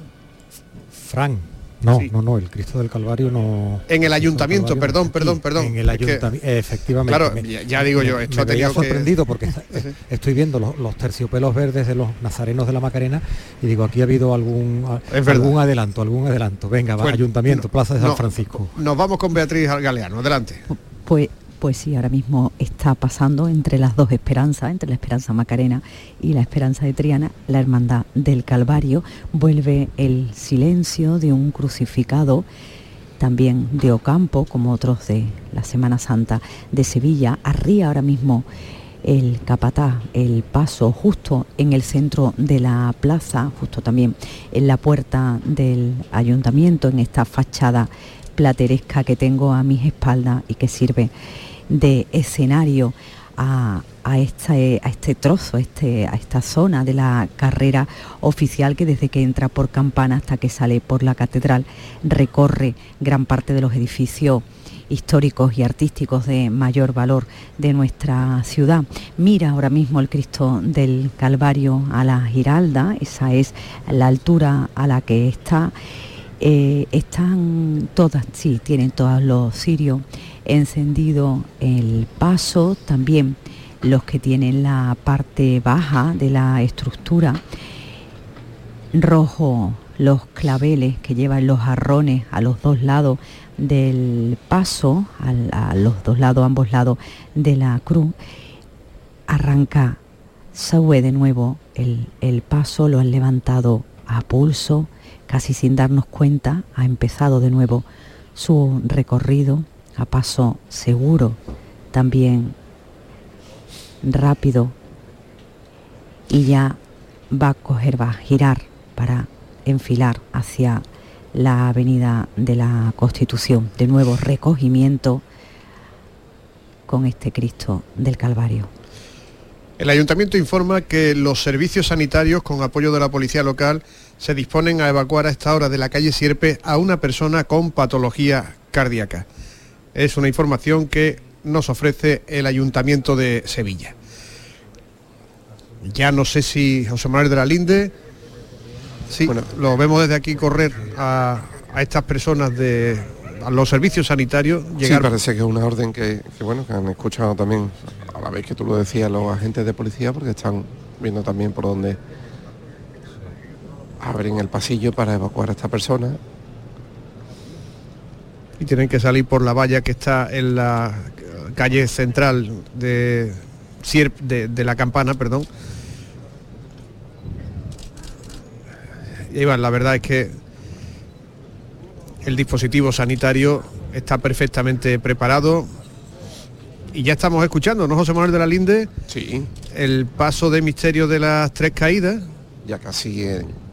I: Fran. No,
B: Sí.
I: no, no, el Cristo del Calvario no.
B: En el ayuntamiento,
I: Calvario
B: perdón, perdón, perdón.
I: En el
B: que-
I: ayuntamiento, efectivamente.
B: Claro,
I: Me-
B: ya- ya digo yo,
I: me-
B: esto
I: me
B: que-
I: sorprendido porque está-
B: Sí.
I: estoy viendo los, los terciopelos verdes de los nazarenos de la Macarena y digo, aquí ha habido algún, algún adelanto, algún adelanto. Venga, va,
B: Bueno,
I: ayuntamiento,
B: no,
I: Plaza de San
B: no.
I: Francisco.
B: Nos vamos con Beatriz Galeano. Adelante.
A: Pues, pues sí, ahora mismo está pasando entre las dos esperanzas, entre la esperanza macarena y la esperanza de Triana, la hermandad del Calvario. Vuelve el silencio de un crucificado, también de Ocampo, como otros de la Semana Santa de Sevilla. Arría ahora mismo el capataz, el paso justo en el centro de la plaza, justo también en la puerta del ayuntamiento, en esta fachada plateresca que tengo a mis espaldas y que sirve de escenario a, a este, a este trozo, este, a esta zona de la carrera oficial que desde que entra por Campana hasta que sale por la catedral recorre gran parte de los edificios históricos y artísticos de mayor valor de nuestra ciudad. Mira ahora mismo el Cristo del Calvario a la Giralda, esa es la altura a la que está. Eh, están todas, sí, tienen todos los cirios encendido el paso, también los que tienen la parte baja de la estructura, rojo los claveles que llevan los jarrones a los dos lados del paso, a los dos lados, ambos lados de la cruz, arranca, sube de nuevo el, el paso, lo han levantado a pulso, casi sin darnos cuenta, ha empezado de nuevo su recorrido a paso seguro, también rápido, y ya va a coger, va a girar para enfilar hacia la avenida de la Constitución. De nuevo recogimiento con este Cristo del Calvario.
B: El ayuntamiento informa que los servicios sanitarios, con apoyo de la policía local, se disponen a evacuar a esta hora de la calle Sierpe a una persona con patología cardíaca. Es una información que nos ofrece el ayuntamiento de Sevilla. Ya no sé si José Manuel de la Linde, sí,
E: Bueno.
B: lo vemos desde aquí correr a, a estas personas de a los servicios sanitarios llegar
E: Sí, parece que es una orden que, que, bueno, que han escuchado también, a la vez que tú lo decías, los agentes de policía, porque están viendo también por dónde abren el pasillo para evacuar a esta persona.
B: y tienen que salir por la valla que está en la calle central de, de, de la campana, perdón. Iván, la verdad es que el dispositivo sanitario está perfectamente preparado y ya estamos escuchando, ¿no, José Manuel de la Linde?
E: Sí,
B: El paso de misterio de las tres caídas,
E: ya casi en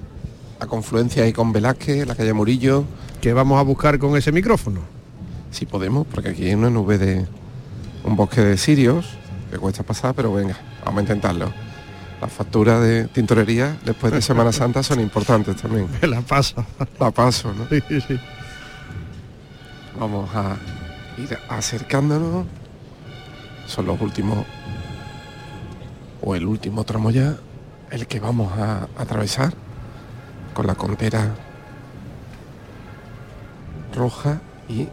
E: la confluencia ahí con Velázquez, la calle Murillo,
B: que vamos a buscar con ese micrófono.
E: si podemos, porque aquí hay una nube de un bosque de sirios que cuesta pasar, pero venga, vamos a intentarlo. Las facturas de tintorería después de Semana Santa son importantes también.
B: La pasa.
E: La paso, ¿no?
B: Sí, sí.
E: Vamos a ir acercándonos. Son los últimos, o el último tramo ya, el que vamos a atravesar con la contera roja y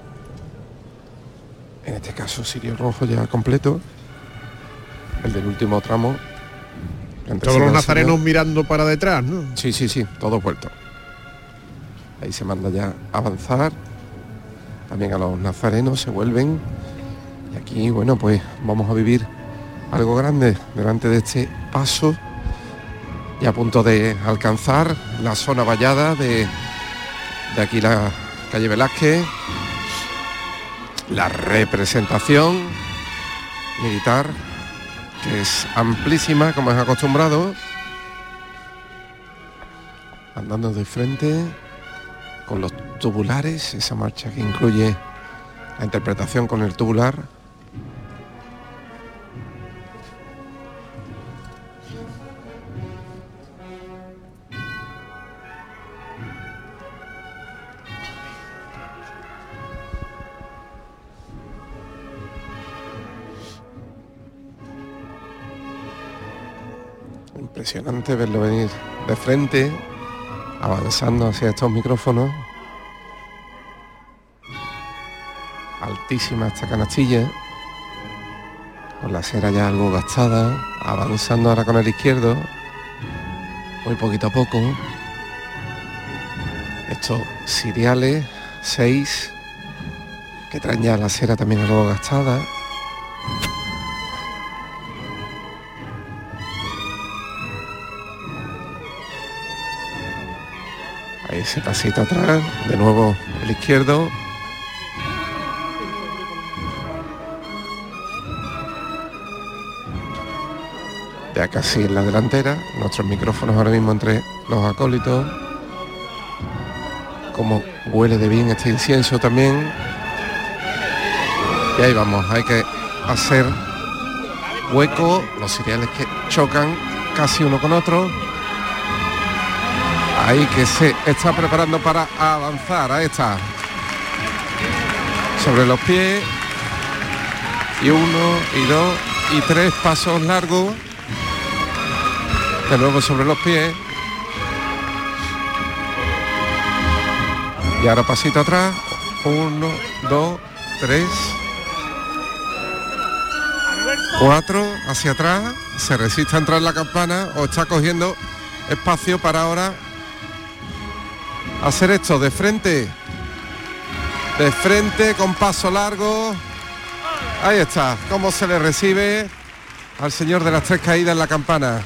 E: en este caso sirio rojo ya completo. El del último tramo.
B: Todos los nazarenos mirando para detrás, ¿no?
E: Sí, sí, sí, todo vuelto. Ahí se manda ya a avanzar. También a los nazarenos se vuelven. Y aquí, bueno, pues vamos a vivir algo grande delante de este paso. Y a punto de alcanzar la zona vallada de, de aquí la calle Velázquez. La representación militar, que es amplísima, como es acostumbrado. andando de frente con los tubulares, esa marcha que incluye la interpretación con el tubular. Impresionante verlo venir de frente, avanzando hacia estos micrófonos. Altísima esta canastilla, con la cera ya algo gastada, avanzando ahora con el izquierdo, muy poquito a poco. Estos cereales, seis, que traen ya la cera también algo gastada. Pasito atrás, de nuevo el izquierdo. Ya casi en la delantera, nuestros micrófonos ahora mismo entre los acólitos. Como huele de bien este incienso también. Y ahí vamos, hay que hacer hueco, los cereales que chocan casi uno con otro. Ahí que se está preparando para avanzar, ahí está. Sobre los pies. Y uno, y dos, y tres pasos largos. De nuevo sobre los pies. Y ahora pasito atrás. Uno, dos, tres. Cuatro hacia atrás. Se resiste a entrar en la campana o está cogiendo espacio para ahora hacer esto de frente. De frente con paso largo. Ahí está, cómo se le recibe al señor de las tres caídas en la campana.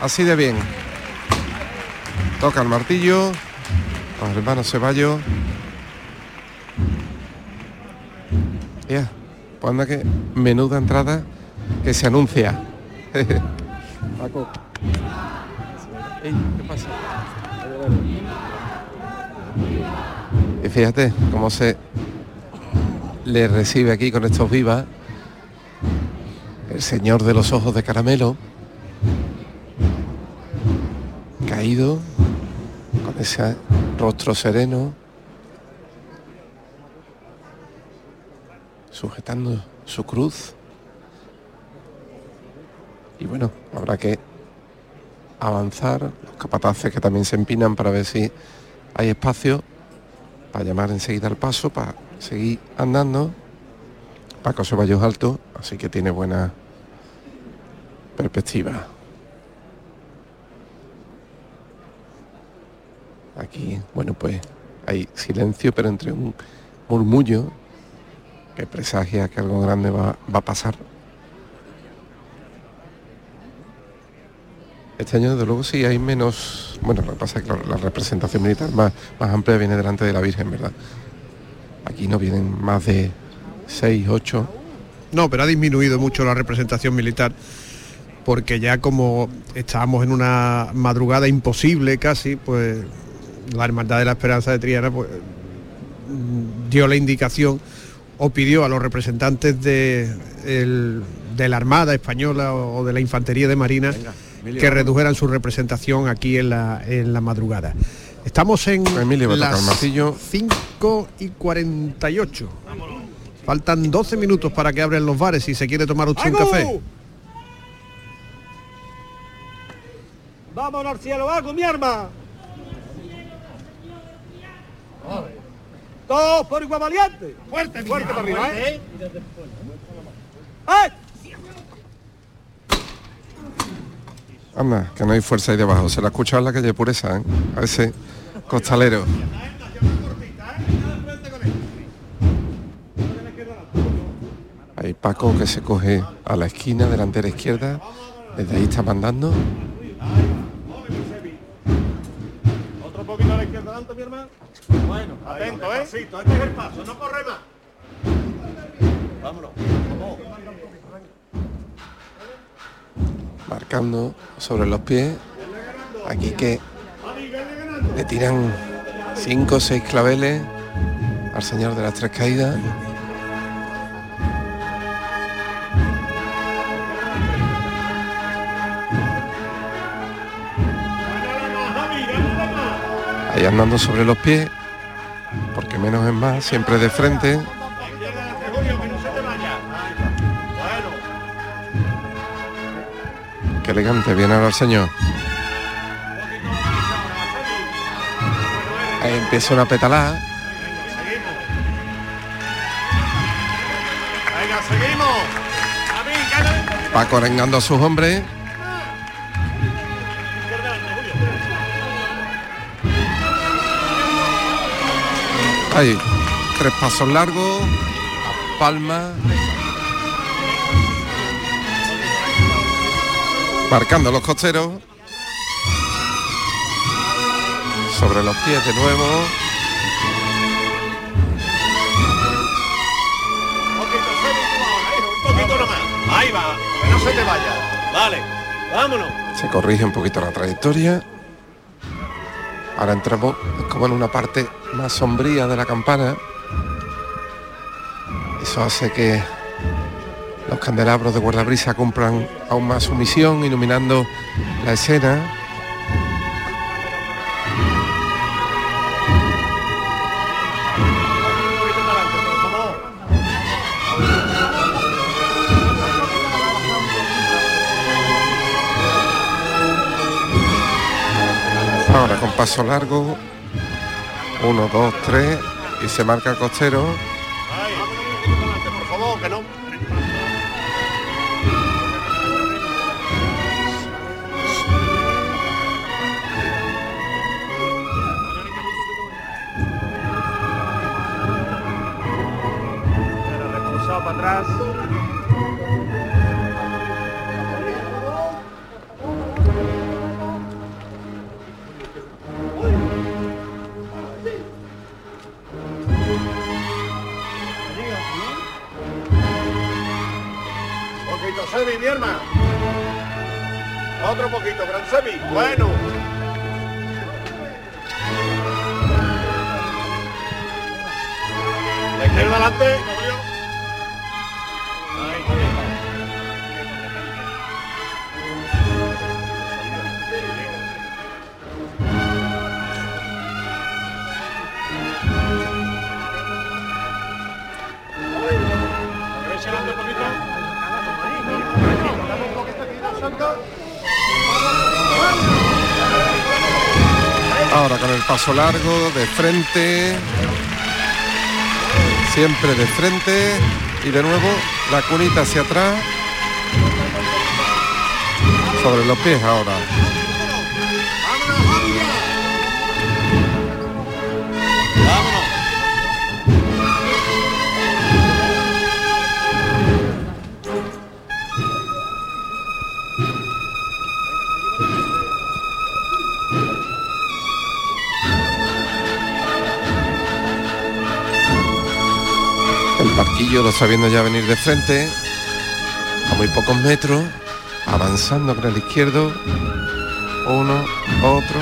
E: Así de bien. Toca el martillo. Con el hermano Ceballos. Ya, pues anda que menuda entrada que se anuncia. Paco. Ey, ¿Qué pasa? Fíjate cómo se le recibe aquí con estos vivas el señor de los ojos de caramelo. Caído con ese rostro sereno. Sujetando su cruz. Y bueno habrá que avanzar los capataces que también se empinan para ver si hay espacio para llamar enseguida al paso, para seguir andando. Paco Ceballos alto, así que tiene buena perspectiva. Aquí, bueno, pues hay silencio, pero entre un murmullo que presagia que algo grande va, va a pasar. Este año, desde luego, sí hay menos... Bueno, lo que pasa es que la representación militar más, más amplia viene delante de la Virgen, ¿verdad? Aquí no vienen más de 6, 8.
B: No, pero ha disminuido mucho la representación militar porque ya como estábamos en una madrugada imposible casi, pues la Hermandad de la Esperanza de Triana pues, dio la indicación o pidió a los representantes de, el- de la Armada Española o de la Infantería de Marina que redujeran su representación aquí en la, en la madrugada. Estamos en
E: Emilio
B: las
E: martillo.
B: 5 y 48. Faltan 12 minutos para que abren los bares si se quiere tomar usted un café.
G: ¡Vámonos al cielo, vago, mi arma! Todos por igual valiente. Fuerte, fuerte para arriba, ¿eh? ¡Eh!
E: Anda, que no hay fuerza ahí debajo. Se la ha escuchado en la calle Pureza, ¿eh? A ese costalero. Hay Paco que se coge a la esquina delantera izquierda. Desde ahí está mandando.
G: Otro poquito a la izquierda adelante, mi hermano. Bueno, atento, ¿eh? Este es el paso, no corre más. Vámonos.
E: Marcando sobre los pies. Aquí que Le tiran cinco o seis claveles al señor de las tres caídas. Ahí andando sobre los pies, porque menos es más, siempre de frente. Qué elegante viene ahora el señor. Ahí empieza una petalada.
F: Venga, seguimos.
E: Paco arengando a sus hombres. Ahí, tres pasos largos, palma. Marcando los costeros. Sobre los pies de nuevo.
F: Un poquito nomás. Ahí va, no se te vaya. Vale, vámonos.
E: Se corrige un poquito la trayectoria. Ahora entramos como en una parte más sombría de la campana. Eso hace que los candelabros de guardabrisa cumplan aún más su misión, iluminando la escena. Ahora con paso largo. Uno, dos, tres. Y se marca el costero. Ahora con el paso largo, de frente. Siempre de frente. Y de nuevo la cunita hacia atrás. Sobre los pies ahora. El parquillo lo está viendo ya venir de frente, a muy pocos metros, avanzando con el izquierdo, uno, otro,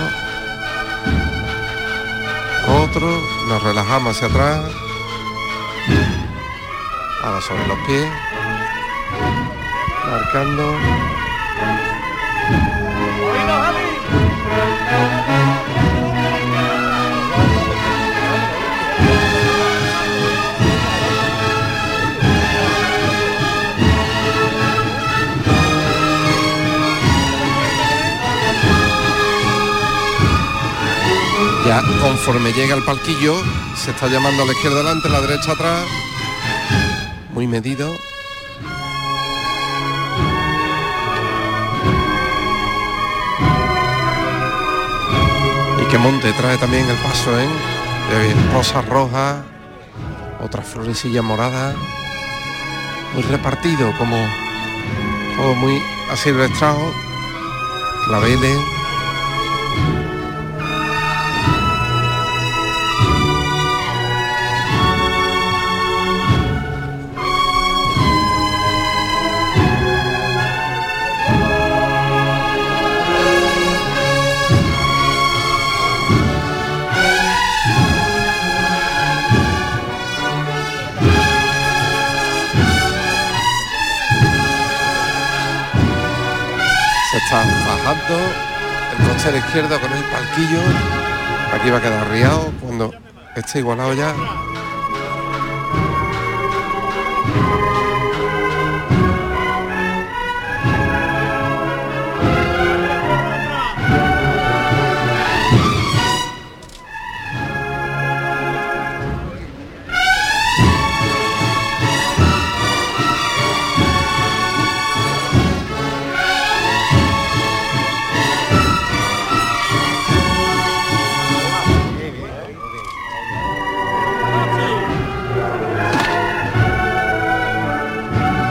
E: otro, nos relajamos hacia atrás, ahora sobre los pies, marcando. Ya conforme llega al palquillo, se está llamando a la izquierda adelante, a la derecha atrás. Muy medido. Y que monte trae también el paso, ¿eh? Rosas rojas, otras florecillas moradas. Muy repartido, como todo muy asilvestrado. Claveles. Costero izquierdo con el palquillo. Aquí va a quedar riado cuando esté igualado ya.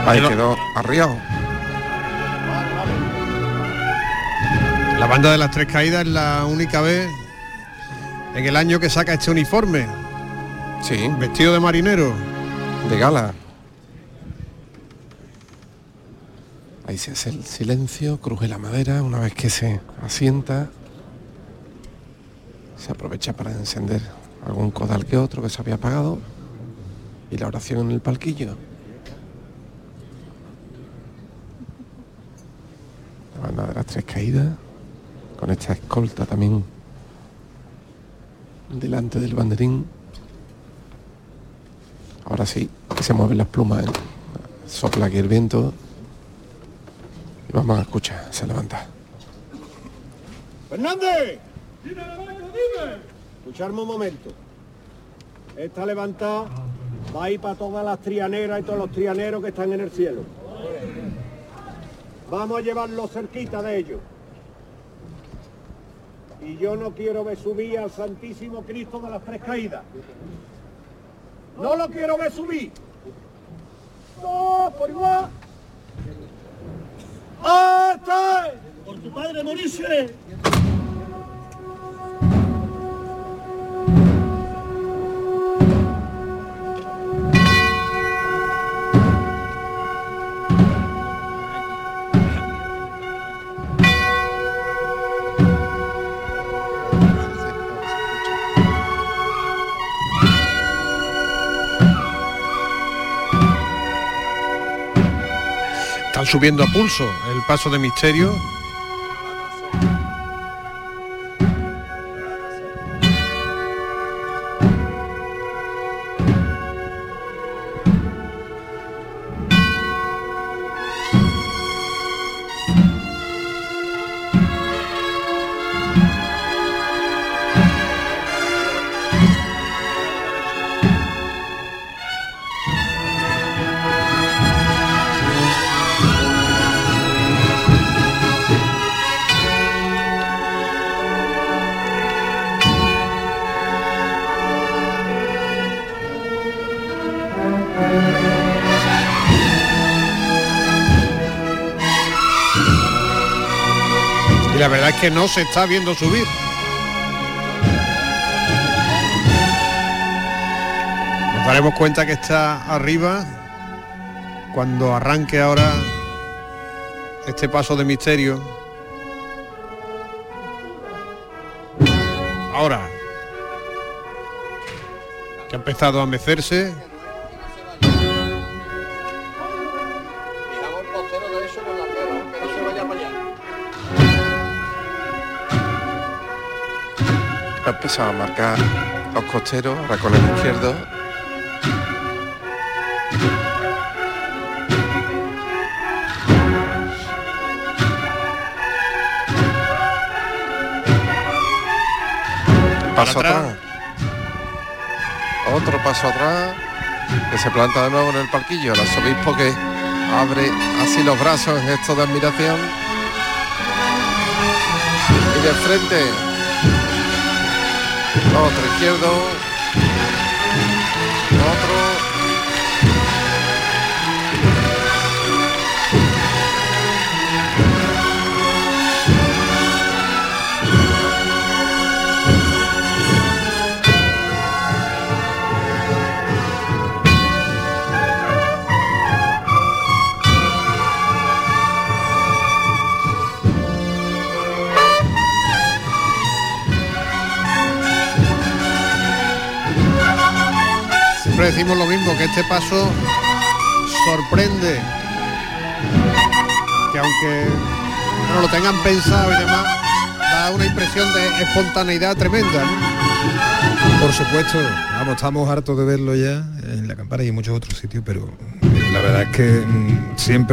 E: Ahí quedó arriado.
B: La banda de las tres caídas es la única vez en el año que saca este uniforme.
E: Sí.
B: Vestido de marinero.
E: De gala. Ahí se hace el silencio, cruje la madera, una vez que se asienta, se aprovecha para encender algún codal que otro que se había apagado y la oración en el palquillo. La banda de las tres caídas, con esta escolta también delante del banderín. Ahora sí, que se mueven las plumas, ¿eh? sopla aquí el viento y vamos a escuchar, se levanta.
G: ¡Fernández! Escucharme un momento. Esta levantada va a ir para todas las trianeras y todos los trianeros que están en el cielo. Vamos a llevarlo cerquita de ellos. Y yo no quiero ver subir al Santísimo Cristo de las Tres Caídas. No lo quiero ver subir. No, por igual. ¡Hasta! ¡Por tu padre morirse!
B: Están subiendo a pulso el paso de misterio. Que no se está viendo subir. Nos daremos cuenta que está arriba cuando arranque ahora este paso de misterio. Ahora que ha empezado a mecerse.
E: Ha empezado a marcar los costeros, ahora con el izquierdo. Paso
B: atrás.
E: atrás. Otro paso atrás. Que se planta de nuevo en el parquillo. El arzobispo que abre así los brazos en gesto de admiración. Y de frente. Otro izquierdo.
B: Decimos lo mismo, que este paso sorprende. Que aunque bueno, lo tengan pensado y demás, da una impresión de espontaneidad tremenda. ¿no?
D: Por supuesto, vamos, estamos hartos de verlo ya en la campana y en muchos otros sitios, pero la verdad es que mm, siempre